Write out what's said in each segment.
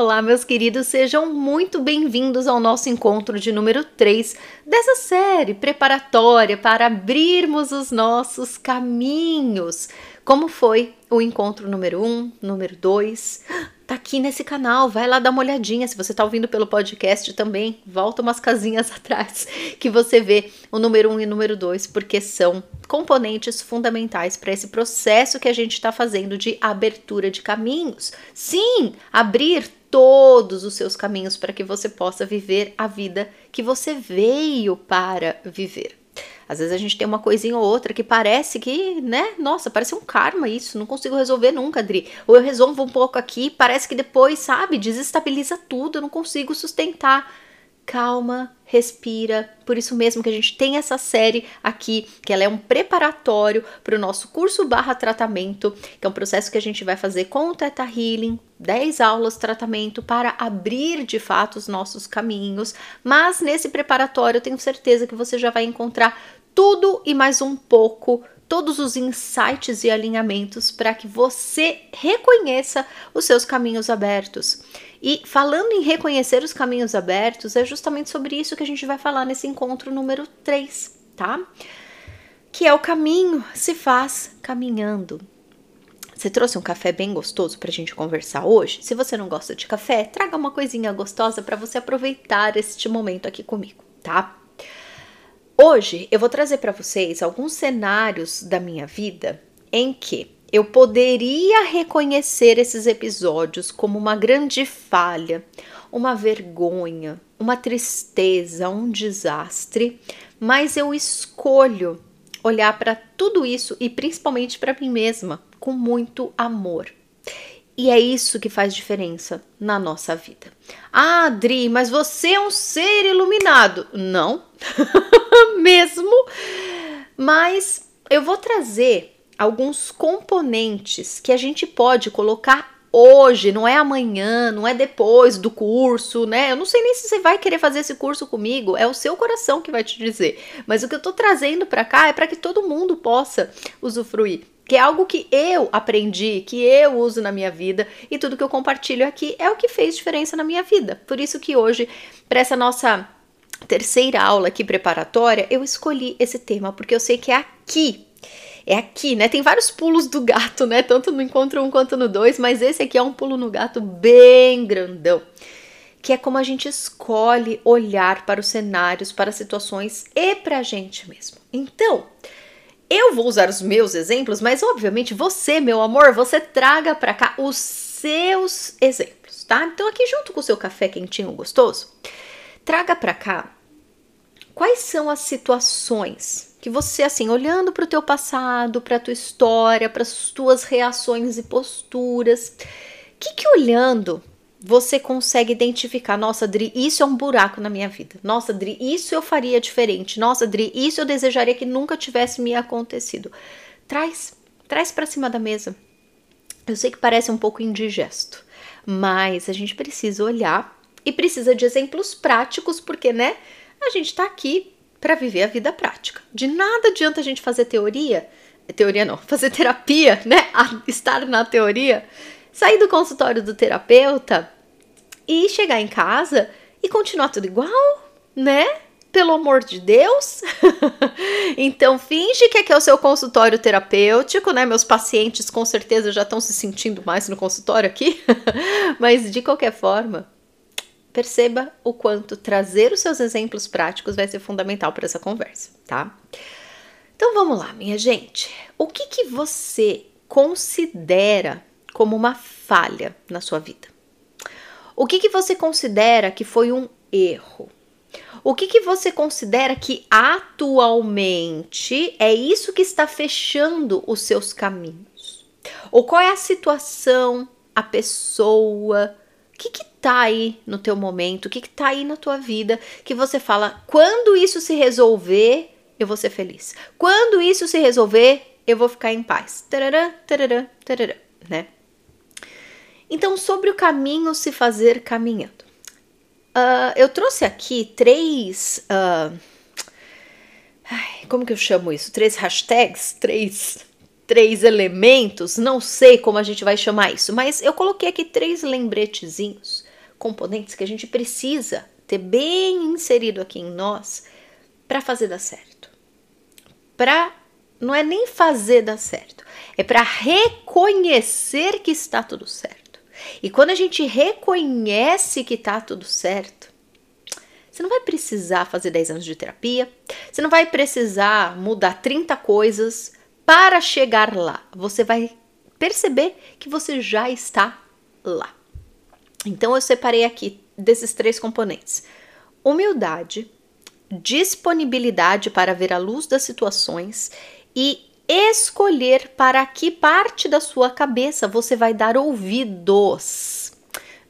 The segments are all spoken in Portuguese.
Olá, meus queridos, sejam muito bem-vindos ao nosso encontro de número 3 dessa série preparatória para abrirmos os nossos caminhos. Como foi o encontro número 1, número 2? Tá aqui nesse canal, vai lá dar uma olhadinha. Se você tá ouvindo pelo podcast também, volta umas casinhas atrás que você vê o número 1 e o número 2, porque são componentes fundamentais para esse processo que a gente está fazendo de abertura de caminhos. Sim, abrir todos os seus caminhos para que você possa viver a vida que você veio para viver. Às vezes a gente tem uma coisinha ou outra que parece que, né? Nossa, parece um karma isso, não consigo resolver nunca, Adri. Ou eu resolvo um pouco aqui, parece que depois, sabe, desestabiliza tudo, eu não consigo sustentar. Calma, respira. Por isso mesmo que a gente tem essa série aqui, que ela é um preparatório para o nosso curso barra tratamento, que é um processo que a gente vai fazer com o Teta Healing, 10 aulas tratamento para abrir de fato os nossos caminhos. Mas nesse preparatório eu tenho certeza que você já vai encontrar tudo e mais um pouco, todos os insights e alinhamentos para que você reconheça os seus caminhos abertos. E falando em reconhecer os caminhos abertos, é justamente sobre isso que a gente vai falar nesse encontro número 3, tá? Que é o caminho se faz caminhando. Você trouxe um café bem gostoso para a gente conversar hoje? Se você não gosta de café, traga uma coisinha gostosa para você aproveitar este momento aqui comigo, tá? Hoje eu vou trazer para vocês alguns cenários da minha vida em que eu poderia reconhecer esses episódios como uma grande falha, uma vergonha, uma tristeza, um desastre, mas eu escolho olhar para tudo isso e principalmente para mim mesma com muito amor. E é isso que faz diferença na nossa vida. Ah, Adri, mas você é um ser iluminado. Não, mesmo. Mas eu vou trazer alguns componentes que a gente pode colocar hoje, não é amanhã, não é depois do curso, né? Eu não sei nem se você vai querer fazer esse curso comigo, é o seu coração que vai te dizer. Mas o que eu tô trazendo para cá é para que todo mundo possa usufruir que é algo que eu aprendi, que eu uso na minha vida e tudo que eu compartilho aqui é o que fez diferença na minha vida. Por isso que hoje, para essa nossa terceira aula aqui preparatória, eu escolhi esse tema porque eu sei que é aqui é aqui, né? Tem vários pulos do gato, né? Tanto no encontro um quanto no dois, mas esse aqui é um pulo no gato bem grandão. Que é como a gente escolhe olhar para os cenários, para as situações e para a gente mesmo. Então, eu vou usar os meus exemplos, mas obviamente você, meu amor, você traga para cá os seus exemplos, tá? Então aqui junto com o seu café quentinho gostoso, traga para cá quais são as situações que você assim, olhando para o teu passado, para a tua história, para as tuas reações e posturas, que que olhando você consegue identificar, nossa, Dri, isso é um buraco na minha vida. Nossa, Dri, isso eu faria diferente. Nossa, Dri, isso eu desejaria que nunca tivesse me acontecido. Traz, traz para cima da mesa. Eu sei que parece um pouco indigesto, mas a gente precisa olhar e precisa de exemplos práticos, porque, né? A gente tá aqui para viver a vida prática. De nada adianta a gente fazer teoria, teoria não, fazer terapia, né? Estar na teoria sair do consultório do terapeuta e chegar em casa e continuar tudo igual, né? Pelo amor de Deus. então, finge que aqui é o seu consultório terapêutico, né? Meus pacientes com certeza já estão se sentindo mais no consultório aqui. Mas, de qualquer forma, perceba o quanto trazer os seus exemplos práticos vai ser fundamental para essa conversa, tá? Então, vamos lá, minha gente. O que, que você considera como uma falha na sua vida? O que, que você considera que foi um erro? O que, que você considera que atualmente é isso que está fechando os seus caminhos? Ou qual é a situação, a pessoa, o que que tá aí no teu momento, o que que tá aí na tua vida que você fala, quando isso se resolver, eu vou ser feliz. Quando isso se resolver, eu vou ficar em paz. Né? Então, sobre o caminho se fazer caminhando. Uh, eu trouxe aqui três. Uh, como que eu chamo isso? Três hashtags? Três, três elementos? Não sei como a gente vai chamar isso, mas eu coloquei aqui três lembretezinhos componentes que a gente precisa ter bem inserido aqui em nós para fazer dar certo. Para não é nem fazer dar certo, é para reconhecer que está tudo certo. E quando a gente reconhece que está tudo certo, você não vai precisar fazer 10 anos de terapia, você não vai precisar mudar 30 coisas para chegar lá. Você vai perceber que você já está lá. Então eu separei aqui desses três componentes: humildade, disponibilidade para ver a luz das situações e escolher para que parte da sua cabeça você vai dar ouvidos.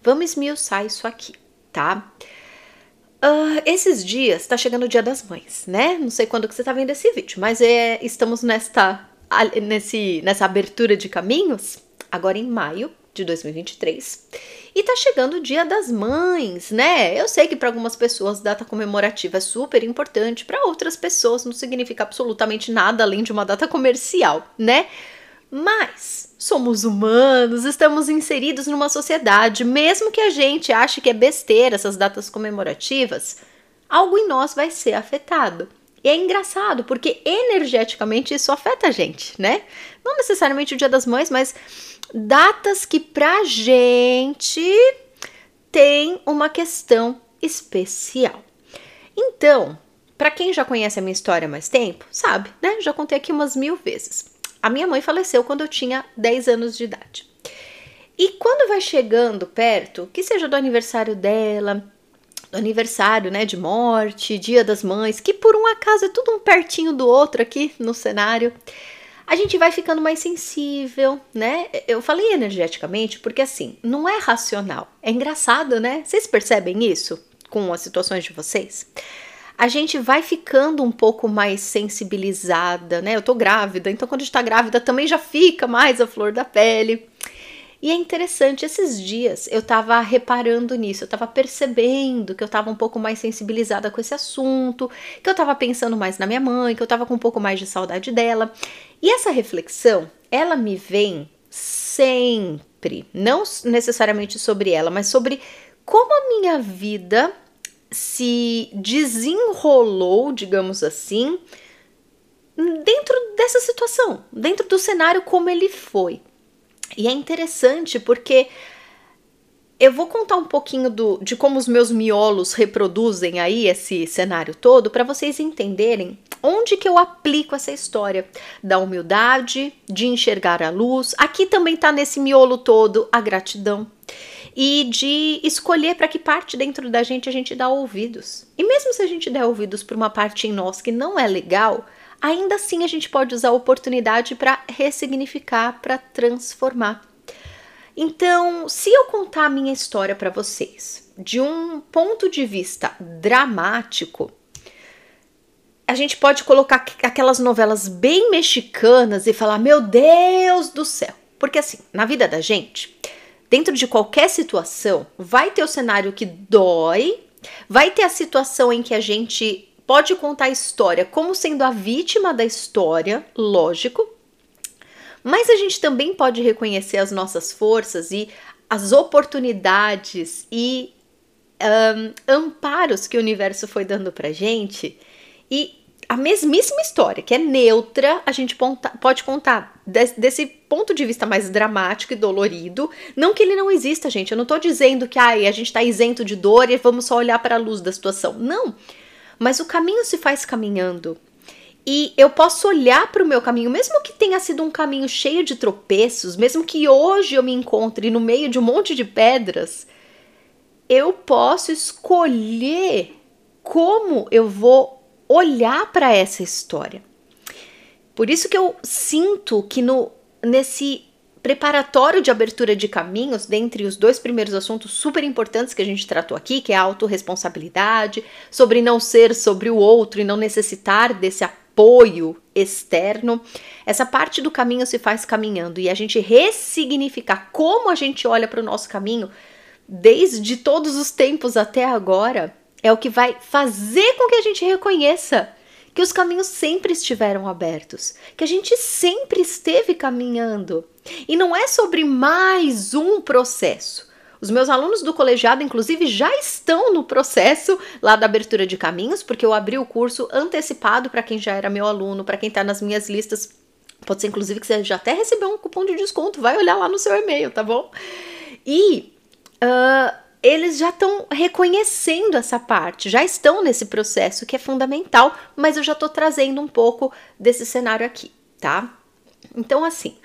Vamos esmiuçar isso aqui, tá? Uh, esses dias está chegando o Dia das Mães, né? Não sei quando que você está vendo esse vídeo, mas é, estamos nesta, nesse, nessa abertura de caminhos, agora em maio de 2023. E tá chegando o Dia das Mães, né? Eu sei que para algumas pessoas data comemorativa é super importante, para outras pessoas não significa absolutamente nada além de uma data comercial, né? Mas somos humanos, estamos inseridos numa sociedade, mesmo que a gente ache que é besteira essas datas comemorativas, algo em nós vai ser afetado. E é engraçado, porque energeticamente isso afeta a gente, né? Não necessariamente o Dia das Mães, mas datas que pra gente tem uma questão especial. Então, para quem já conhece a minha história há mais tempo, sabe, né? Já contei aqui umas mil vezes. A minha mãe faleceu quando eu tinha 10 anos de idade. E quando vai chegando perto, que seja do aniversário dela, do aniversário, né, de morte, Dia das Mães, que por um acaso é tudo um pertinho do outro aqui no cenário, a gente vai ficando mais sensível, né? Eu falei energeticamente porque assim, não é racional. É engraçado, né? Vocês percebem isso com as situações de vocês? A gente vai ficando um pouco mais sensibilizada, né? Eu tô grávida, então quando a gente tá grávida também já fica mais a flor da pele. E é interessante, esses dias eu tava reparando nisso, eu tava percebendo que eu tava um pouco mais sensibilizada com esse assunto, que eu tava pensando mais na minha mãe, que eu tava com um pouco mais de saudade dela. E essa reflexão, ela me vem sempre, não necessariamente sobre ela, mas sobre como a minha vida se desenrolou, digamos assim, dentro dessa situação, dentro do cenário como ele foi. E é interessante porque eu vou contar um pouquinho do, de como os meus miolos reproduzem aí esse cenário todo para vocês entenderem onde que eu aplico essa história da humildade, de enxergar a luz. Aqui também tá nesse miolo todo a gratidão e de escolher para que parte dentro da gente a gente dá ouvidos. E mesmo se a gente der ouvidos para uma parte em nós que não é legal, ainda assim a gente pode usar a oportunidade para ressignificar, para transformar. Então, se eu contar a minha história para vocês de um ponto de vista dramático, a gente pode colocar aquelas novelas bem mexicanas e falar: Meu Deus do céu! Porque assim, na vida da gente, dentro de qualquer situação, vai ter o cenário que dói, vai ter a situação em que a gente pode contar a história como sendo a vítima da história, lógico, mas a gente também pode reconhecer as nossas forças e as oportunidades e um, amparos que o universo foi dando pra gente e a mesmíssima história, que é neutra, a gente pode contar desse ponto de vista mais dramático e dolorido. Não que ele não exista, gente. Eu não tô dizendo que ai, a gente tá isento de dor e vamos só olhar para a luz da situação. Não mas o caminho se faz caminhando. E eu posso olhar para o meu caminho, mesmo que tenha sido um caminho cheio de tropeços, mesmo que hoje eu me encontre no meio de um monte de pedras, eu posso escolher como eu vou olhar para essa história. Por isso que eu sinto que no nesse preparatório de abertura de caminhos, dentre os dois primeiros assuntos super importantes que a gente tratou aqui, que é a autorresponsabilidade, sobre não ser sobre o outro e não necessitar desse apoio externo. Essa parte do caminho se faz caminhando e a gente ressignificar como a gente olha para o nosso caminho desde todos os tempos até agora é o que vai fazer com que a gente reconheça que os caminhos sempre estiveram abertos, que a gente sempre esteve caminhando. E não é sobre mais um processo. Os meus alunos do colegiado, inclusive, já estão no processo lá da abertura de caminhos, porque eu abri o curso antecipado para quem já era meu aluno, para quem está nas minhas listas. Pode ser, inclusive, que você já até recebeu um cupom de desconto. Vai olhar lá no seu e-mail, tá bom? E uh, eles já estão reconhecendo essa parte, já estão nesse processo que é fundamental, mas eu já estou trazendo um pouco desse cenário aqui, tá? Então, assim,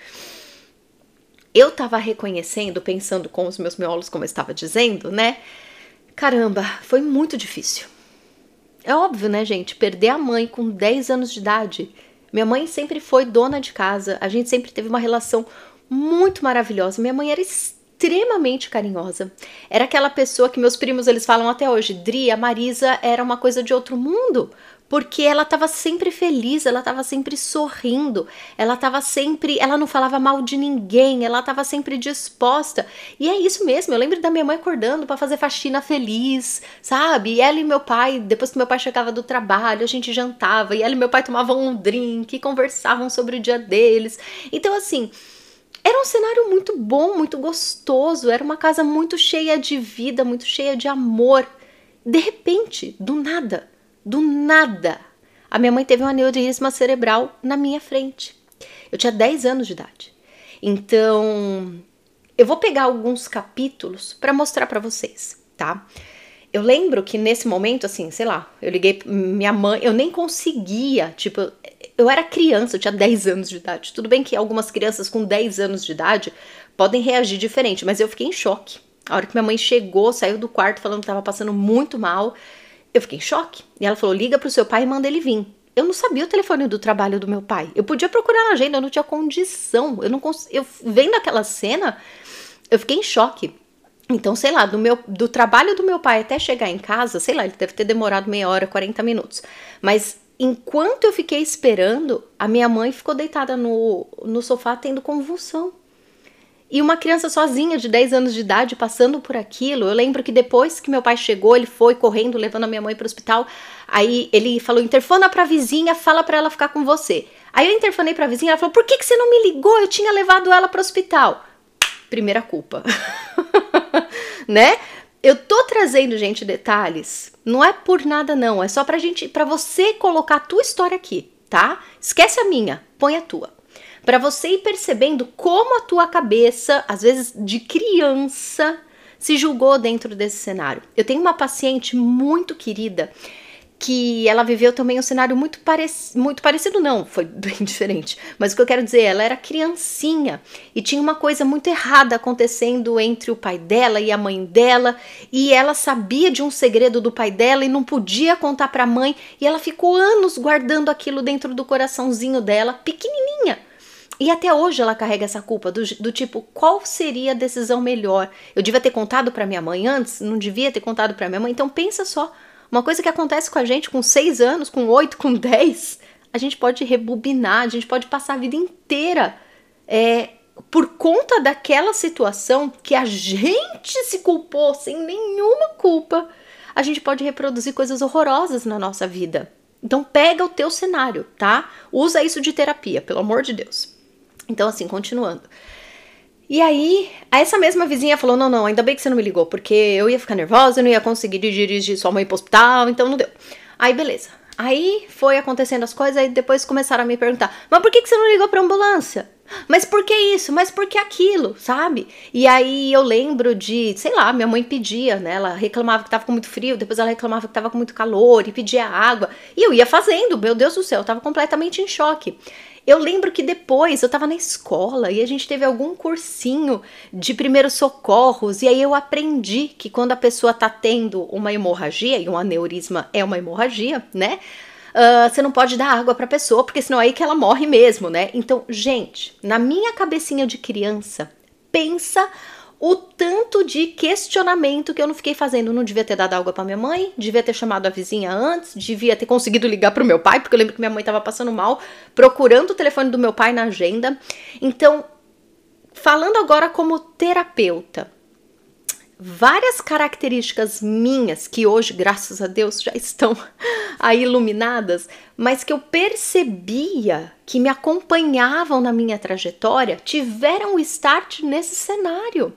eu estava reconhecendo, pensando com os meus miolos, como eu estava dizendo, né? Caramba, foi muito difícil. É óbvio, né, gente? Perder a mãe com 10 anos de idade. Minha mãe sempre foi dona de casa, a gente sempre teve uma relação muito maravilhosa. Minha mãe era carinhosa. Era aquela pessoa que meus primos eles falam até hoje, Dri, a Marisa era uma coisa de outro mundo, porque ela estava sempre feliz, ela estava sempre sorrindo, ela estava sempre, ela não falava mal de ninguém, ela estava sempre disposta. E é isso mesmo, eu lembro da minha mãe acordando para fazer faxina feliz, sabe? E ela e meu pai, depois que meu pai chegava do trabalho, a gente jantava, e ela e meu pai tomavam um drink, conversavam sobre o dia deles. Então assim, era um cenário muito bom, muito gostoso, era uma casa muito cheia de vida, muito cheia de amor. De repente, do nada, do nada, a minha mãe teve um aneurisma cerebral na minha frente. Eu tinha 10 anos de idade. Então, eu vou pegar alguns capítulos para mostrar para vocês, tá? Eu lembro que nesse momento, assim, sei lá, eu liguei minha mãe, eu nem conseguia, tipo, eu era criança, eu tinha 10 anos de idade. Tudo bem que algumas crianças com 10 anos de idade podem reagir diferente, mas eu fiquei em choque. A hora que minha mãe chegou, saiu do quarto falando que estava passando muito mal, eu fiquei em choque. E ela falou: liga pro seu pai e manda ele vir. Eu não sabia o telefone do trabalho do meu pai. Eu podia procurar na agenda, eu não tinha condição. Eu não cons... eu vendo aquela cena, eu fiquei em choque. Então, sei lá, do meu do trabalho do meu pai até chegar em casa, sei lá, ele deve ter demorado meia hora, 40 minutos. Mas enquanto eu fiquei esperando, a minha mãe ficou deitada no, no sofá tendo convulsão. E uma criança sozinha de 10 anos de idade passando por aquilo. Eu lembro que depois que meu pai chegou, ele foi correndo levando a minha mãe para o hospital. Aí ele falou: "Interfona para a vizinha, fala para ela ficar com você". Aí eu interfonei para a vizinha, ela falou: "Por que que você não me ligou? Eu tinha levado ela para o hospital". Primeira culpa. né? Eu tô trazendo, gente, detalhes. Não é por nada não, é só pra gente, para você colocar a tua história aqui, tá? Esquece a minha, põe a tua. Para você ir percebendo como a tua cabeça, às vezes de criança, se julgou dentro desse cenário. Eu tenho uma paciente muito querida que ela viveu também um cenário muito, muito parecido, não, foi bem diferente. Mas o que eu quero dizer, ela era criancinha e tinha uma coisa muito errada acontecendo entre o pai dela e a mãe dela, e ela sabia de um segredo do pai dela e não podia contar para a mãe, e ela ficou anos guardando aquilo dentro do coraçãozinho dela, pequenininha. E até hoje ela carrega essa culpa do, do, tipo, qual seria a decisão melhor? Eu devia ter contado para minha mãe antes, não devia ter contado para minha mãe. Então pensa só, uma coisa que acontece com a gente com 6 anos, com 8, com 10, a gente pode rebobinar, a gente pode passar a vida inteira é, por conta daquela situação que a gente se culpou sem nenhuma culpa. A gente pode reproduzir coisas horrorosas na nossa vida. Então pega o teu cenário, tá? Usa isso de terapia, pelo amor de Deus. Então assim, continuando. E aí, essa mesma vizinha falou: Não, não, ainda bem que você não me ligou, porque eu ia ficar nervosa, eu não ia conseguir dirigir sua mãe pro hospital, então não deu. Aí, beleza. Aí foi acontecendo as coisas, aí depois começaram a me perguntar: Mas por que, que você não ligou pra ambulância? Mas por que isso? Mas por que aquilo? Sabe? E aí eu lembro de, sei lá, minha mãe pedia, né? Ela reclamava que tava com muito frio, depois ela reclamava que tava com muito calor e pedia água. E eu ia fazendo, meu Deus do céu, eu tava completamente em choque. Eu lembro que depois eu estava na escola e a gente teve algum cursinho de primeiros socorros e aí eu aprendi que quando a pessoa está tendo uma hemorragia, e um aneurisma é uma hemorragia, né? Uh, você não pode dar água para a pessoa, porque senão é aí que ela morre mesmo, né? Então, gente, na minha cabecinha de criança, pensa o tanto de questionamento que eu não fiquei fazendo. Não devia ter dado água para minha mãe, devia ter chamado a vizinha antes, devia ter conseguido ligar para o meu pai, porque eu lembro que minha mãe estava passando mal, procurando o telefone do meu pai na agenda. Então, falando agora como terapeuta, várias características minhas que hoje, graças a Deus, já estão aí iluminadas, mas que eu percebia que me acompanhavam na minha trajetória, tiveram o start nesse cenário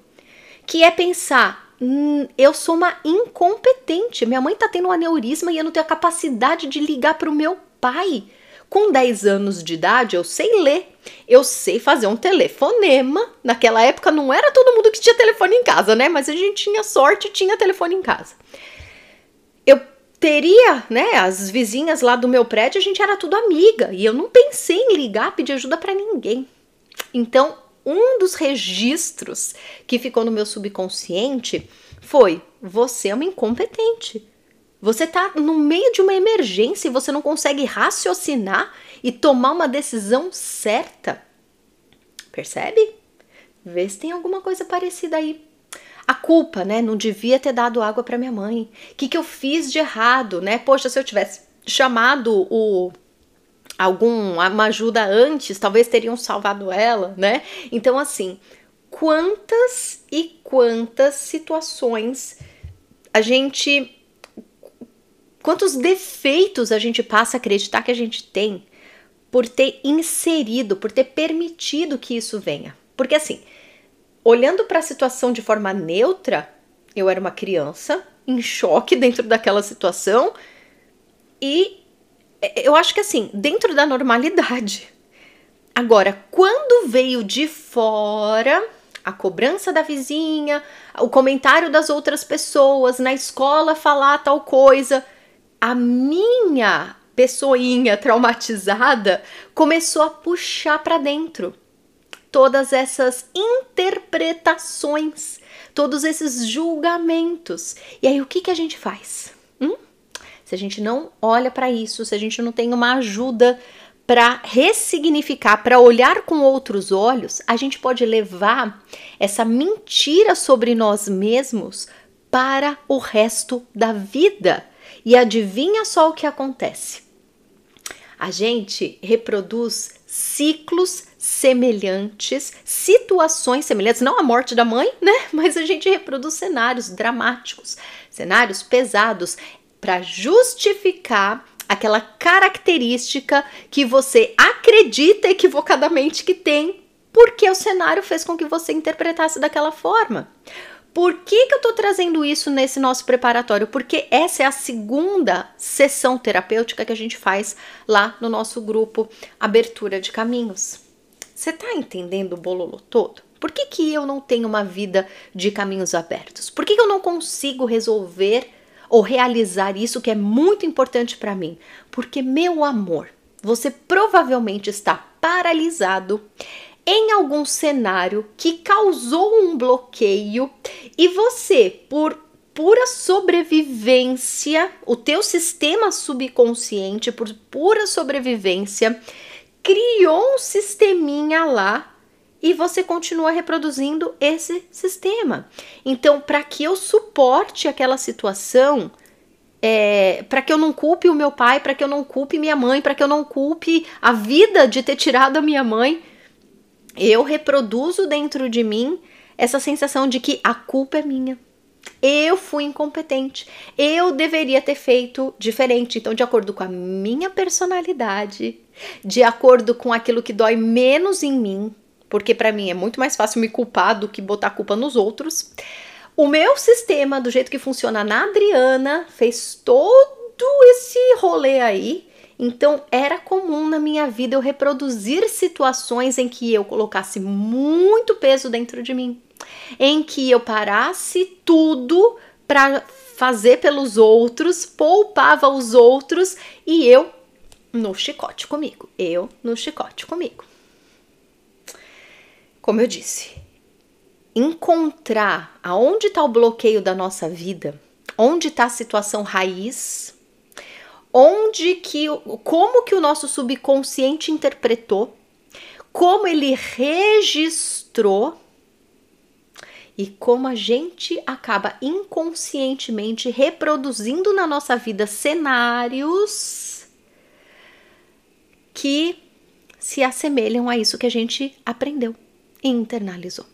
que é pensar hum, eu sou uma incompetente. Minha mãe tá tendo um aneurisma e eu não tenho a capacidade de ligar para o meu pai. Com 10 anos de idade, eu sei ler, eu sei fazer um telefonema. Naquela época não era todo mundo que tinha telefone em casa, né? Mas a gente tinha sorte, tinha telefone em casa. Eu teria, né, as vizinhas lá do meu prédio, a gente era tudo amiga, e eu não pensei em ligar, pedir ajuda para ninguém. Então, um dos registros que ficou no meu subconsciente foi: você é uma incompetente. Você está no meio de uma emergência e você não consegue raciocinar e tomar uma decisão certa. Percebe? Vê se tem alguma coisa parecida aí. A culpa, né? Não devia ter dado água para minha mãe. O que, que eu fiz de errado, né? Poxa, se eu tivesse chamado o algum uma ajuda antes, talvez teriam salvado ela, né? Então assim, quantas e quantas situações a gente quantos defeitos a gente passa a acreditar que a gente tem por ter inserido, por ter permitido que isso venha. Porque assim, olhando para a situação de forma neutra, eu era uma criança em choque dentro daquela situação e eu acho que assim, dentro da normalidade. Agora, quando veio de fora, a cobrança da vizinha, o comentário das outras pessoas, na escola falar tal coisa, a minha pessoinha traumatizada começou a puxar para dentro todas essas interpretações, todos esses julgamentos. E aí o que, que a gente faz? Se a gente não olha para isso, se a gente não tem uma ajuda para ressignificar, para olhar com outros olhos, a gente pode levar essa mentira sobre nós mesmos para o resto da vida. E adivinha só o que acontece? A gente reproduz ciclos semelhantes, situações semelhantes, não a morte da mãe, né? Mas a gente reproduz cenários dramáticos, cenários pesados para justificar aquela característica que você acredita equivocadamente que tem, porque o cenário fez com que você interpretasse daquela forma. Por que, que eu estou trazendo isso nesse nosso preparatório? Porque essa é a segunda sessão terapêutica que a gente faz lá no nosso grupo Abertura de Caminhos. Você está entendendo o bololo todo? Por que, que eu não tenho uma vida de caminhos abertos? Por que, que eu não consigo resolver ou realizar isso que é muito importante para mim? Porque, meu amor, você provavelmente está paralisado em algum cenário que causou um bloqueio e você, por pura sobrevivência, o teu sistema subconsciente, por pura sobrevivência, criou um sisteminha lá e você continua reproduzindo esse sistema. Então, para que eu suporte aquela situação, é, para que eu não culpe o meu pai, para que eu não culpe minha mãe, para que eu não culpe a vida de ter tirado a minha mãe, eu reproduzo dentro de mim essa sensação de que a culpa é minha. Eu fui incompetente. Eu deveria ter feito diferente. Então, de acordo com a minha personalidade, de acordo com aquilo que dói menos em mim, porque para mim é muito mais fácil me culpar do que botar culpa nos outros. O meu sistema, do jeito que funciona na Adriana, fez todo esse rolê aí então, era comum na minha vida eu reproduzir situações em que eu colocasse muito peso dentro de mim, em que eu parasse tudo para fazer pelos outros, poupava os outros e eu no chicote comigo. Eu no chicote comigo. Como eu disse, encontrar aonde está o bloqueio da nossa vida, onde está a situação raiz onde que como que o nosso subconsciente interpretou, como ele registrou e como a gente acaba inconscientemente reproduzindo na nossa vida cenários que se assemelham a isso que a gente aprendeu internalizou.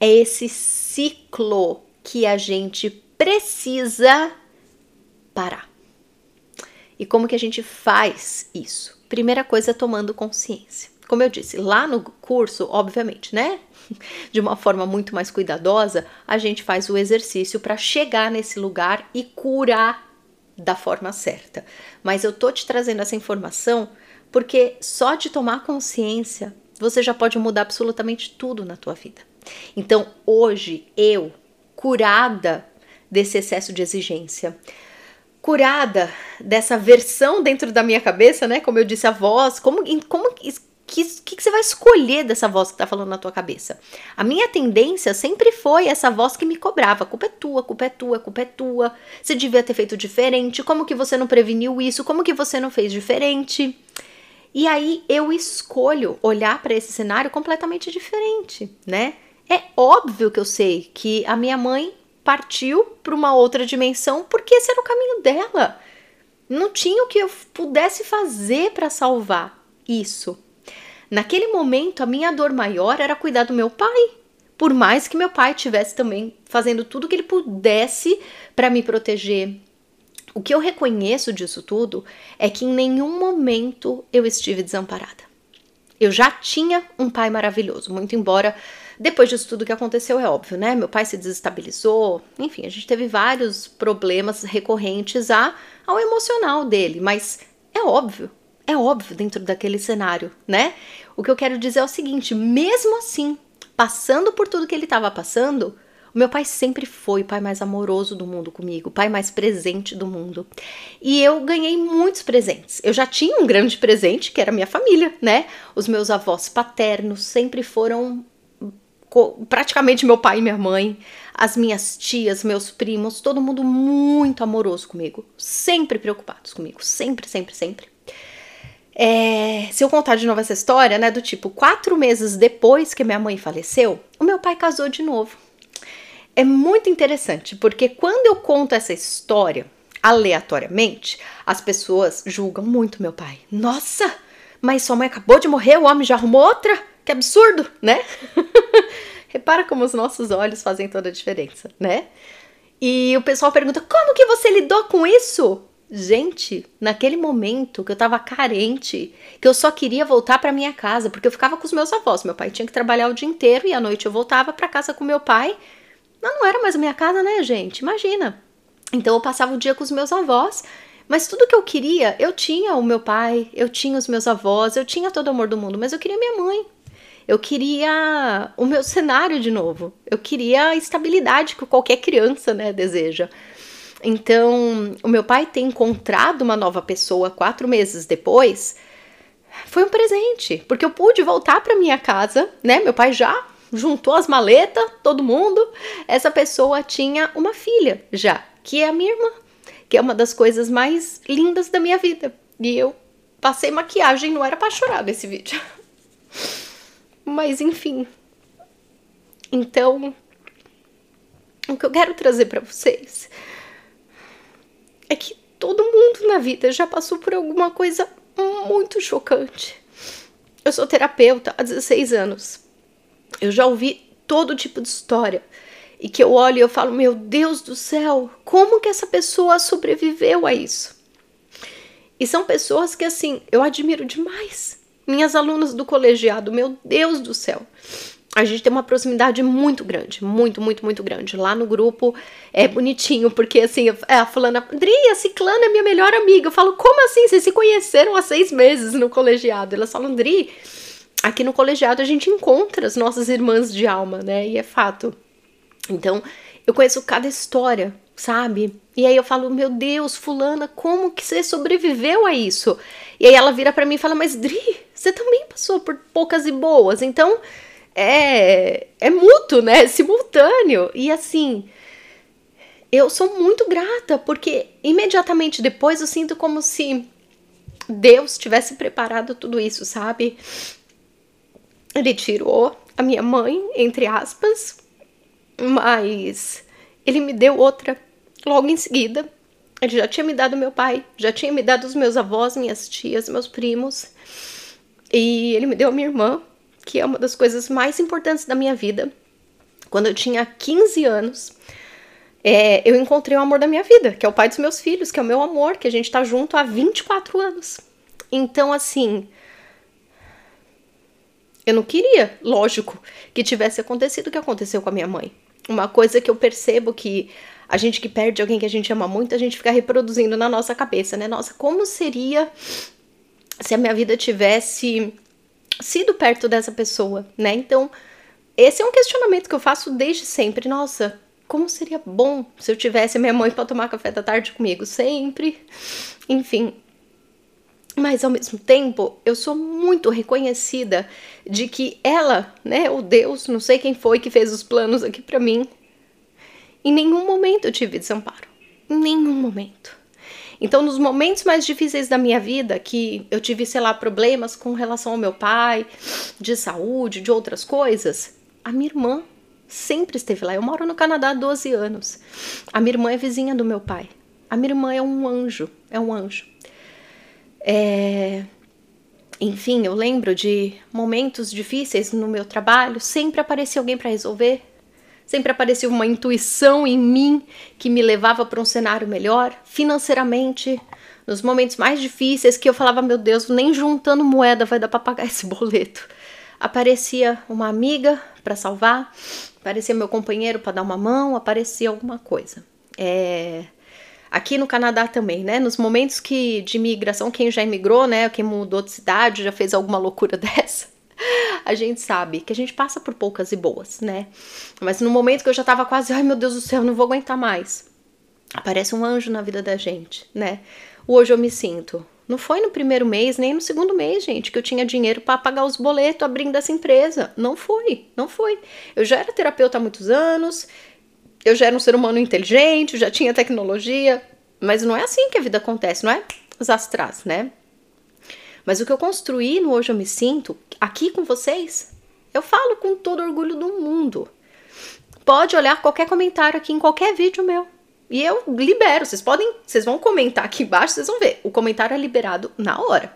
É esse ciclo que a gente precisa parar. E como que a gente faz isso? Primeira coisa, tomando consciência. como eu disse, lá no curso, obviamente, né? De uma forma muito mais cuidadosa, a gente faz o exercício para chegar nesse lugar e curar da forma certa. Mas eu tô te trazendo essa informação porque só de tomar consciência você já pode mudar absolutamente tudo na tua vida. Então, hoje eu, curada desse excesso de exigência, curada dessa versão dentro da minha cabeça, né? Como eu disse, a voz, como, como que, que, que você vai escolher dessa voz que tá falando na tua cabeça? A minha tendência sempre foi essa voz que me cobrava: culpa é tua, culpa é tua, culpa é tua. Você devia ter feito diferente. Como que você não preveniu isso? Como que você não fez diferente? E aí eu escolho olhar para esse cenário completamente diferente, né? É óbvio que eu sei que a minha mãe partiu para uma outra dimensão porque esse era o caminho dela. Não tinha o que eu pudesse fazer para salvar isso. Naquele momento, a minha dor maior era cuidar do meu pai. Por mais que meu pai tivesse também fazendo tudo que ele pudesse para me proteger, o que eu reconheço disso tudo é que em nenhum momento eu estive desamparada. Eu já tinha um pai maravilhoso, muito embora depois disso tudo que aconteceu, é óbvio, né? Meu pai se desestabilizou, enfim, a gente teve vários problemas recorrentes a, ao emocional dele, mas é óbvio, é óbvio dentro daquele cenário, né? O que eu quero dizer é o seguinte: mesmo assim, passando por tudo que ele estava passando, meu pai sempre foi o pai mais amoroso do mundo comigo, o pai mais presente do mundo. E eu ganhei muitos presentes. Eu já tinha um grande presente, que era minha família, né? Os meus avós paternos sempre foram praticamente meu pai e minha mãe, as minhas tias, meus primos, todo mundo muito amoroso comigo, sempre preocupados comigo, sempre, sempre, sempre. É, se eu contar de novo essa história, né, do tipo, quatro meses depois que minha mãe faleceu, o meu pai casou de novo é muito interessante, porque quando eu conto essa história aleatoriamente, as pessoas julgam muito meu pai. Nossa, mas sua mãe acabou de morrer, o homem já arrumou outra? Que absurdo, né? Repara como os nossos olhos fazem toda a diferença, né? E o pessoal pergunta: como que você lidou com isso? Gente, naquele momento que eu tava carente, que eu só queria voltar para minha casa, porque eu ficava com os meus avós. Meu pai tinha que trabalhar o dia inteiro e à noite eu voltava para casa com meu pai não, não era mais a minha casa, né, gente? Imagina. Então eu passava o dia com os meus avós, mas tudo que eu queria, eu tinha o meu pai, eu tinha os meus avós, eu tinha todo o amor do mundo, mas eu queria minha mãe. Eu queria o meu cenário de novo. Eu queria a estabilidade que qualquer criança, né, deseja. Então, o meu pai ter encontrado uma nova pessoa quatro meses depois foi um presente, porque eu pude voltar para minha casa, né? Meu pai já juntou as maletas, todo mundo. Essa pessoa tinha uma filha já, que é a minha irmã, que é uma das coisas mais lindas da minha vida. E eu passei maquiagem, não era para chorar nesse vídeo. Mas enfim. Então, o que eu quero trazer para vocês é que todo mundo na vida já passou por alguma coisa muito chocante. Eu sou terapeuta há 16 anos. Eu já ouvi todo tipo de história e que eu olho e eu falo, meu Deus do céu, como que essa pessoa sobreviveu a isso? E são pessoas que assim, eu admiro demais. Minhas alunas do colegiado, meu Deus do céu. A gente tem uma proximidade muito grande, muito, muito, muito grande. Lá no grupo é bonitinho, porque assim, é a fulana, Dri, a ciclana é minha melhor amiga. Eu falo, como assim? Vocês se conheceram há seis meses no colegiado? Elas falam, Dri, aqui no colegiado a gente encontra as nossas irmãs de alma, né? E é fato. Então, eu conheço cada história, sabe? E aí eu falo, meu Deus, fulana, como que você sobreviveu a isso? E aí ela vira para mim e fala, mas Dri, você também passou por poucas e boas, então é é mútuo, né? É simultâneo. E assim, eu sou muito grata porque imediatamente depois eu sinto como se Deus tivesse preparado tudo isso, sabe? Ele tirou a minha mãe, entre aspas, mas ele me deu outra logo em seguida. Ele já tinha me dado meu pai, já tinha me dado os meus avós, minhas tias, meus primos. E ele me deu a minha irmã, que é uma das coisas mais importantes da minha vida. Quando eu tinha 15 anos, é, eu encontrei o amor da minha vida, que é o pai dos meus filhos, que é o meu amor, que a gente tá junto há 24 anos. Então, assim, Eu não queria, lógico, que tivesse acontecido o que aconteceu com a minha mãe. Uma coisa que eu percebo que a gente que perde alguém que a gente ama muito, a gente fica reproduzindo na nossa cabeça, né? Nossa, como seria se a minha vida tivesse sido perto dessa pessoa, né? Então, esse é um questionamento que eu faço desde sempre. Nossa, como seria bom se eu tivesse minha mãe para tomar café da tarde comigo sempre. Enfim, mas ao mesmo tempo, eu sou muito reconhecida de que ela, né, o Deus, não sei quem foi que fez os planos aqui para mim, em nenhum momento eu tive desamparo. Em nenhum momento. Então, nos momentos mais difíceis da minha vida, que eu tive, sei lá, problemas com relação ao meu pai, de saúde, de outras coisas, a minha irmã sempre esteve lá. Eu moro no Canadá há 12 anos. A minha irmã é vizinha do meu pai. A minha irmã é um anjo, é um anjo. É... Enfim, eu lembro de momentos difíceis no meu trabalho, sempre aparecia alguém para resolver, sempre aparecia uma intuição em mim que me levava para um cenário melhor, financeiramente, nos momentos mais difíceis que eu falava, meu Deus, nem juntando moeda vai dar para pagar esse boleto. Aparecia uma amiga para salvar, aparecia meu companheiro para dar uma mão, aparecia alguma coisa. É, Aqui no Canadá também, né? Nos momentos que de imigração, quem já imigrou, né? Quem mudou de cidade, já fez alguma loucura dessa, a gente sabe que a gente passa por poucas e boas, né? Mas no momento que eu já tava quase, ai meu Deus do céu, não vou aguentar mais. Aparece um anjo na vida da gente, né? Hoje eu me sinto. Não foi no primeiro mês, nem no segundo mês, gente, que eu tinha dinheiro para pagar os boletos abrindo essa empresa. Não foi, não foi. Eu já era terapeuta há muitos anos, eu já era um ser humano inteligente, já tinha tecnologia, mas não é assim que a vida acontece, não é os astrais, né? Mas o que eu construí no Hoje Eu Me Sinto, aqui com vocês, eu falo com todo orgulho do mundo. Pode olhar qualquer comentário aqui em qualquer vídeo meu. E eu libero. Vocês podem, vocês vão comentar aqui embaixo, vocês vão ver. O comentário é liberado na hora.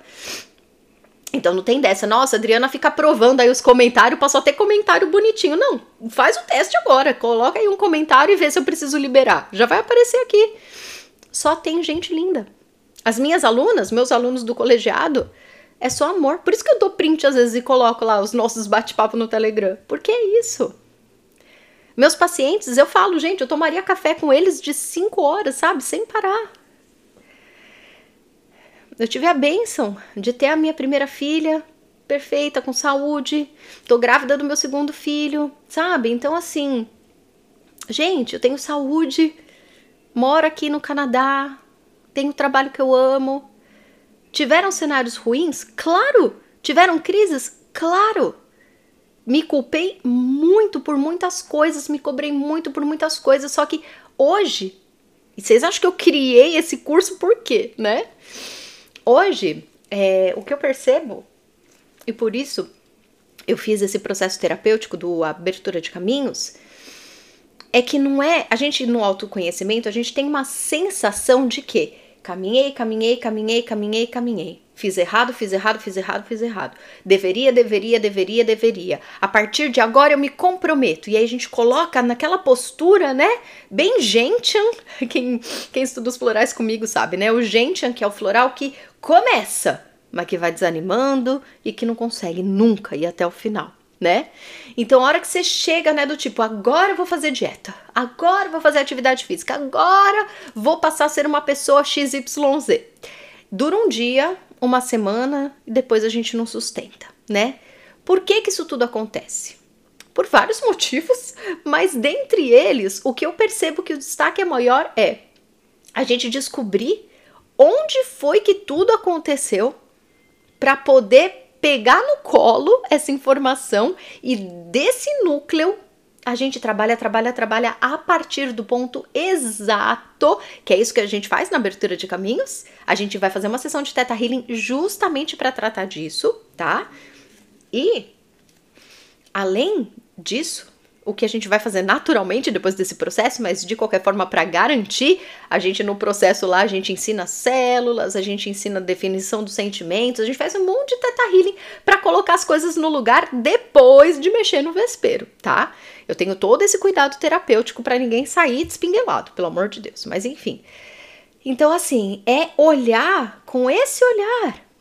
Então não tem dessa, nossa, Adriana fica provando aí os comentários pra só ter comentário bonitinho. Não, faz o teste agora, coloca aí um comentário e vê se eu preciso liberar. Já vai aparecer aqui. Só tem gente linda. As minhas alunas, meus alunos do colegiado, é só amor. Por isso que eu dou print às vezes e coloco lá os nossos bate-papo no Telegram. Porque é isso. Meus pacientes, eu falo, gente, eu tomaria café com eles de 5 horas, sabe? Sem parar eu tive a bênção de ter a minha primeira filha perfeita, com saúde. Tô grávida do meu segundo filho, sabe? Então, assim, gente, eu tenho saúde, moro aqui no Canadá, tenho trabalho que eu amo. Tiveram cenários ruins? Claro! Tiveram crises? Claro! Me culpei muito por muitas coisas, me cobrei muito por muitas coisas, só que hoje, e vocês acham que eu criei esse curso por quê, né? Hoje, é, o que eu percebo, e por isso eu fiz esse processo terapêutico do abertura de caminhos, é que não é. A gente no autoconhecimento, a gente tem uma sensação de que caminhei, caminhei, caminhei, caminhei, caminhei. Fiz errado, fiz errado, fiz errado, fiz errado. Deveria, deveria, deveria, deveria. A partir de agora eu me comprometo. E aí a gente coloca naquela postura, né? Bem gentian. Quem, quem estuda os florais comigo sabe, né? O gentian, que é o floral que começa, mas que vai desanimando e que não consegue nunca ir até o final. Né? Então, a hora que você chega, né, do tipo, agora eu vou fazer dieta, agora eu vou fazer atividade física, agora vou passar a ser uma pessoa XYZ. Dura um dia, uma semana e depois a gente não sustenta, né? Por que que isso tudo acontece? Por vários motivos, mas dentre eles, o que eu percebo que o destaque é maior é a gente descobrir onde foi que tudo aconteceu para poder pegar no colo essa informação e desse núcleo a gente trabalha, trabalha, trabalha a partir do ponto exato, que é isso que a gente faz na abertura de caminhos. A gente vai fazer uma sessão de Teta Healing justamente para tratar disso, tá? E além disso, o que a gente vai fazer naturalmente depois desse processo, mas de qualquer forma para garantir, a gente no processo lá a gente ensina células, a gente ensina definição dos sentimentos, a gente faz um monte de teta healing para colocar as coisas no lugar depois de mexer no vespeiro, tá? Eu tenho todo esse cuidado terapêutico para ninguém sair despinguelado, pelo amor de Deus. Mas enfim. Então assim, é olhar com esse olhar.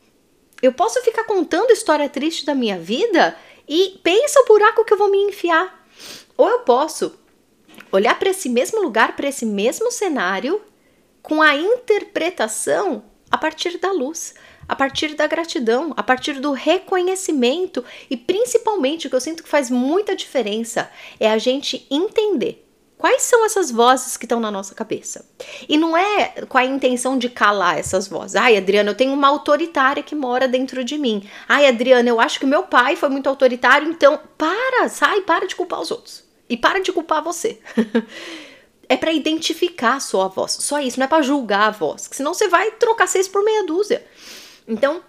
Eu posso ficar contando história triste da minha vida E pensa o buraco que eu vou me enfiar. Ou eu posso olhar para esse mesmo lugar, para esse mesmo cenário, com a interpretação a partir da luz, a partir da gratidão, a partir do reconhecimento. E principalmente o que eu sinto que faz muita diferença é a gente entender Quais são essas vozes que estão na nossa cabeça? E não é com a intenção de calar essas vozes. Ai, Adriana, eu tenho uma autoritária que mora dentro de mim. Ai, Adriana, eu acho que meu pai foi muito autoritário, então para, sai, para de culpar os outros. E para de culpar você. é para identificar a sua voz. Só isso, não é para julgar a voz. Senão você vai trocar seis por meia dúzia. Então,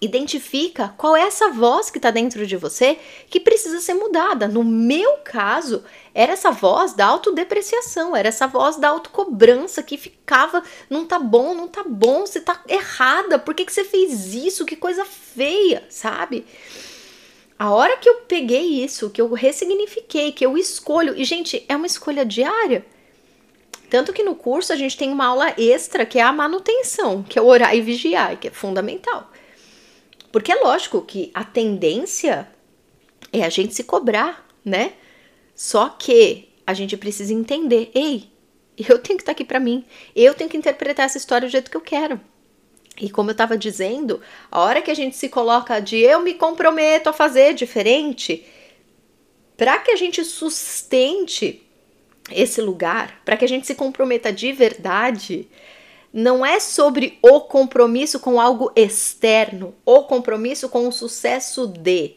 identifica qual é essa voz que está dentro de você que precisa ser mudada. No meu caso, era essa voz da autodepreciação, era essa voz da autocobrança que ficava, não tá bom, não tá bom, você tá errada, por que, que você fez isso? Que coisa feia, sabe? A hora que eu peguei isso, que eu ressignifiquei, que eu escolho, e gente, é uma escolha diária. Tanto que no curso a gente tem uma aula extra que é a manutenção, que é orar e vigiar, que é fundamental. Porque é lógico que a tendência é a gente se cobrar, né? Só que a gente precisa entender, ei, eu tenho que estar tá aqui para mim. Eu tenho que interpretar essa história do jeito que eu quero. E como eu estava dizendo, a hora que a gente se coloca de eu me comprometo a fazer diferente, para que a gente sustente esse lugar, para que a gente se comprometa de verdade, não é sobre o compromisso com algo externo, o compromisso com o sucesso de.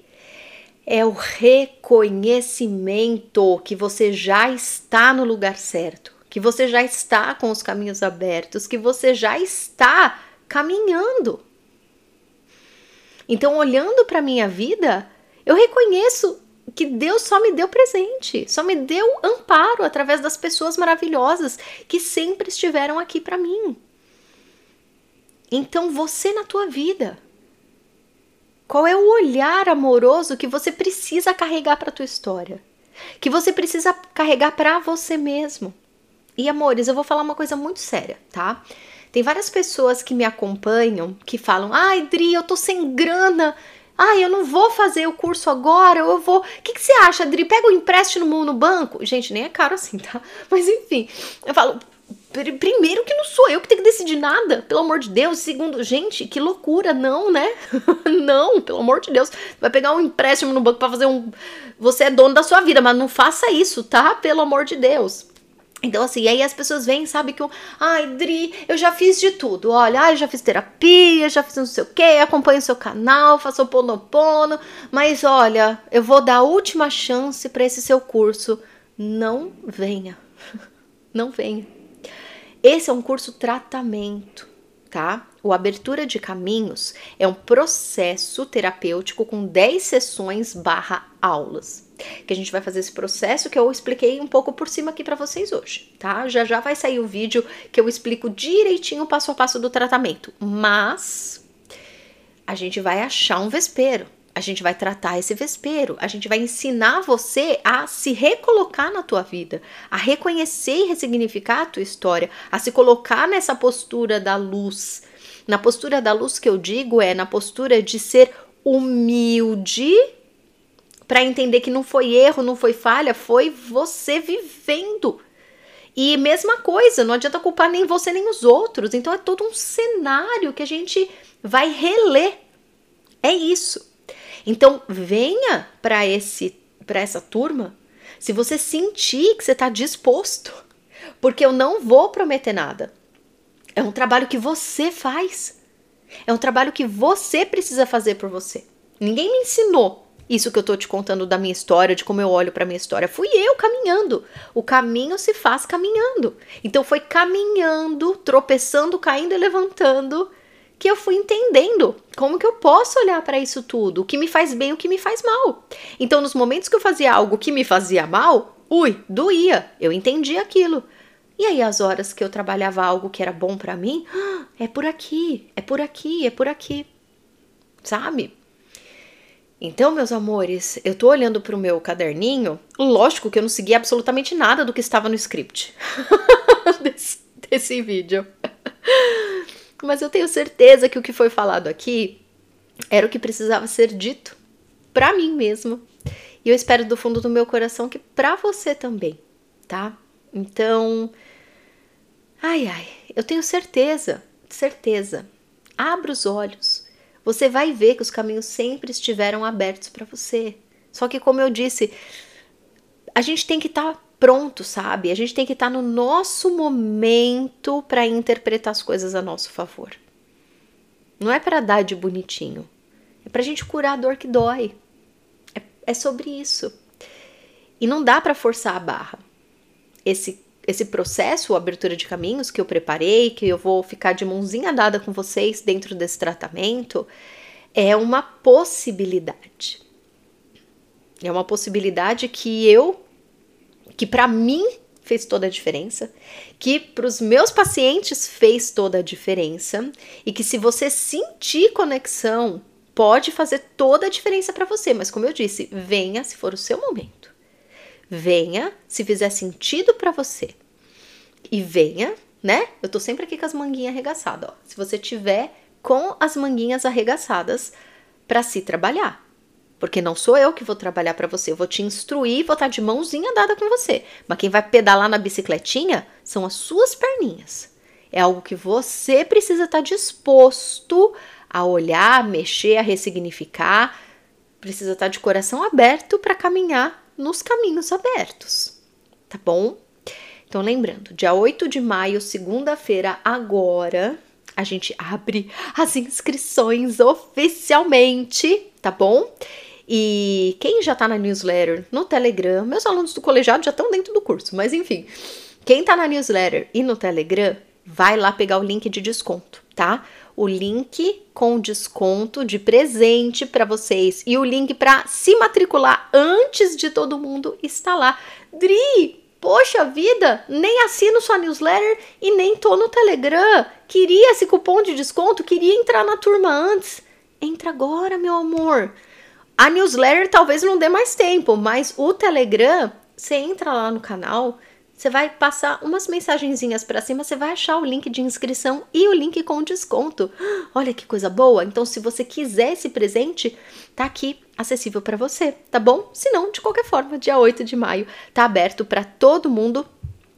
É o reconhecimento que você já está no lugar certo, que você já está com os caminhos abertos, que você já está caminhando. Então, olhando para minha vida, eu reconheço que Deus só me deu presente, só me deu amparo através das pessoas maravilhosas que sempre estiveram aqui para mim. Então, você na tua vida, qual é o olhar amoroso que você precisa carregar para tua história? Que você precisa carregar para você mesmo? E amores, eu vou falar uma coisa muito séria, tá? Tem várias pessoas que me acompanham que falam: "Ai, Dri, eu tô sem grana Ai, eu não vou fazer o curso agora, eu vou. O que, que você acha, Adri? Pega o um empréstimo no banco? Gente, nem é caro assim, tá? Mas enfim, eu falo. Primeiro que não sou eu que tenho que decidir nada, pelo amor de Deus. Segundo, gente, que loucura, não, né? não, pelo amor de Deus. Vai pegar um empréstimo no banco para fazer um. Você é dono da sua vida, mas não faça isso, tá? Pelo amor de Deus. Então, assim, aí as pessoas vêm, sabe, que eu, ai, Dri, eu já fiz de tudo. Olha, ai, já fiz terapia, já fiz não sei o quê, acompanho o seu canal, faço o ponopono, mas olha, eu vou dar a última chance para esse seu curso. Não venha. Não venha. Esse é um curso tratamento, tá? O Abertura de Caminhos é um processo terapêutico com 10 sessões barra aulas que a gente vai fazer esse processo que eu expliquei um pouco por cima aqui para vocês hoje, tá? Já já vai sair o vídeo que eu explico direitinho o passo a passo do tratamento, mas a gente vai achar um vespeiro, a gente vai tratar esse vespeiro, a gente vai ensinar você a se recolocar na tua vida, a reconhecer e ressignificar a tua história, a se colocar nessa postura da luz. Na postura da luz que eu digo é na postura de ser humilde para entender que não foi erro, não foi falha, foi você vivendo. E mesma coisa, não adianta culpar nem você nem os outros. Então é todo um cenário que a gente vai reler. É isso. Então venha para esse para essa turma se você sentir que você está disposto, porque eu não vou prometer nada. É um trabalho que você faz. É um trabalho que você precisa fazer por você. Ninguém me ensinou isso que eu tô te contando da minha história, de como eu olho para minha história, fui eu caminhando. O caminho se faz caminhando. Então foi caminhando, tropeçando, caindo e levantando que eu fui entendendo como que eu posso olhar para isso tudo, o que me faz bem, o que me faz mal. Então nos momentos que eu fazia algo que me fazia mal, ui, doía, eu entendi aquilo. E aí as horas que eu trabalhava algo que era bom para mim, ah, é por aqui, é por aqui, é por aqui. Sabe? Então, meus amores, eu tô olhando pro meu caderninho. Lógico que eu não segui absolutamente nada do que estava no script desse, desse vídeo. Mas eu tenho certeza que o que foi falado aqui era o que precisava ser dito. para mim mesma. E eu espero do fundo do meu coração que para você também, tá? Então, ai ai, eu tenho certeza, certeza. Abra os olhos. Você vai ver que os caminhos sempre estiveram abertos para você. Só que como eu disse, a gente tem que estar tá pronto, sabe? A gente tem que estar tá no nosso momento para interpretar as coisas a nosso favor. Não é para dar de bonitinho. É para a gente curar a dor que dói. É, é sobre isso. E não dá para forçar a barra. Esse, esse processo, abertura de caminhos que eu preparei, que eu vou ficar de mãozinha dada com vocês dentro desse tratamento, é uma possibilidade. É uma possibilidade que eu, que para mim fez toda a diferença, que para os meus pacientes fez toda a diferença e que se você sentir conexão, pode fazer toda a diferença para você, mas como eu disse, venha se for o seu momento. Venha se fizer sentido para você. E venha, né? Eu tô sempre aqui com as manguinhas arregaçadas, ó. Se você tiver com as manguinhas arregaçadas para se trabalhar. Porque não sou eu que vou trabalhar para você, eu vou te instruir, vou estar tá de mãozinha dada com você. Mas quem vai pedalar na bicicletinha são as suas perninhas. É algo que você precisa estar tá disposto a olhar, a mexer, a ressignificar. Precisa estar tá de coração aberto para caminhar nos caminhos abertos. Tá bom? Então, lembrando, dia 8 de maio, segunda-feira, agora, a gente abre as inscrições oficialmente, tá bom? E quem já tá na newsletter, no Telegram, meus alunos do colegiado já estão dentro do curso, mas enfim, quem tá na newsletter e no Telegram, vai lá pegar o link de desconto, tá? O link com desconto de presente para vocês e o link para se matricular antes de todo mundo está lá. Dri, Poxa vida, nem assino sua newsletter e nem tô no Telegram. Queria esse cupom de desconto, queria entrar na turma antes. Entra agora, meu amor. A newsletter talvez não dê mais tempo, mas o Telegram, você entra lá no canal, você vai passar umas mensagenzinhas para cima, você vai achar o link de inscrição e o link com desconto. Olha que coisa boa! Então, se você quiser esse presente, tá aqui acessível para você, tá bom? Se não, de qualquer forma, dia 8 de maio tá aberto para todo mundo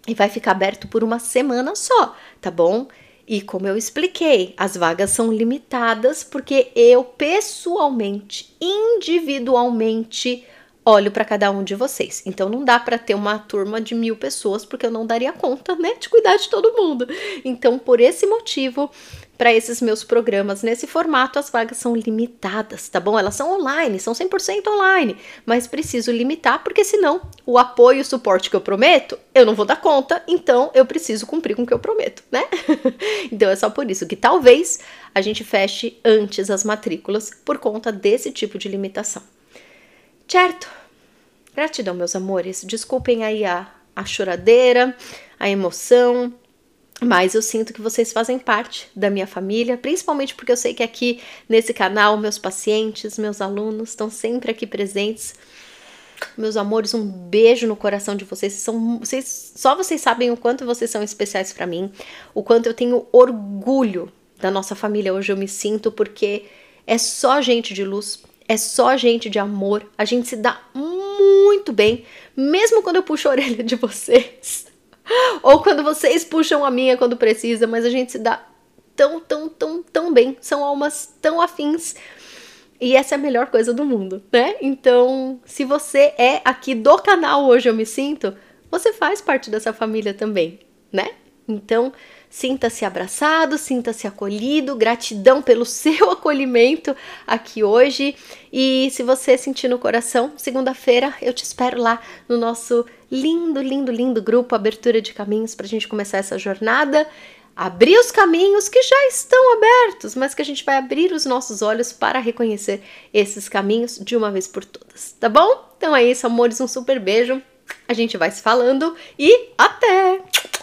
e vai ficar aberto por uma semana só, tá bom? E como eu expliquei, as vagas são limitadas porque eu pessoalmente, individualmente, olho para cada um de vocês. Então não dá para ter uma turma de mil pessoas porque eu não daria conta, né, de cuidar de todo mundo. Então por esse motivo para esses meus programas nesse formato, as vagas são limitadas, tá bom? Elas são online, são 100% online, mas preciso limitar porque senão o apoio e o suporte que eu prometo, eu não vou dar conta, então eu preciso cumprir com o que eu prometo, né? então é só por isso que talvez a gente feche antes as matrículas por conta desse tipo de limitação. Certo? Gratidão, meus amores. Desculpem aí a, a choradeira, a emoção, mas eu sinto que vocês fazem parte da minha família, principalmente porque eu sei que aqui nesse canal meus pacientes, meus alunos estão sempre aqui presentes. Meus amores, um beijo no coração de vocês. São, vocês só vocês sabem o quanto vocês são especiais para mim, o quanto eu tenho orgulho da nossa família hoje eu me sinto porque é só gente de luz, é só gente de amor. A gente se dá muito bem, mesmo quando eu puxo a orelha de vocês. Ou quando vocês puxam a minha quando precisa, mas a gente se dá tão, tão, tão, tão bem. São almas tão afins. E essa é a melhor coisa do mundo, né? Então, se você é aqui do canal Hoje Eu Me Sinto, você faz parte dessa família também, né? Então, sinta-se abraçado, sinta-se acolhido, gratidão pelo seu acolhimento aqui hoje. E se você sentir no coração, segunda-feira eu te espero lá no nosso lindo, lindo, lindo grupo Abertura de Caminhos para a gente começar essa jornada. Abrir os caminhos que já estão abertos, mas que a gente vai abrir os nossos olhos para reconhecer esses caminhos de uma vez por todas, tá bom? Então é isso, amores, um super beijo. A gente vai se falando e até!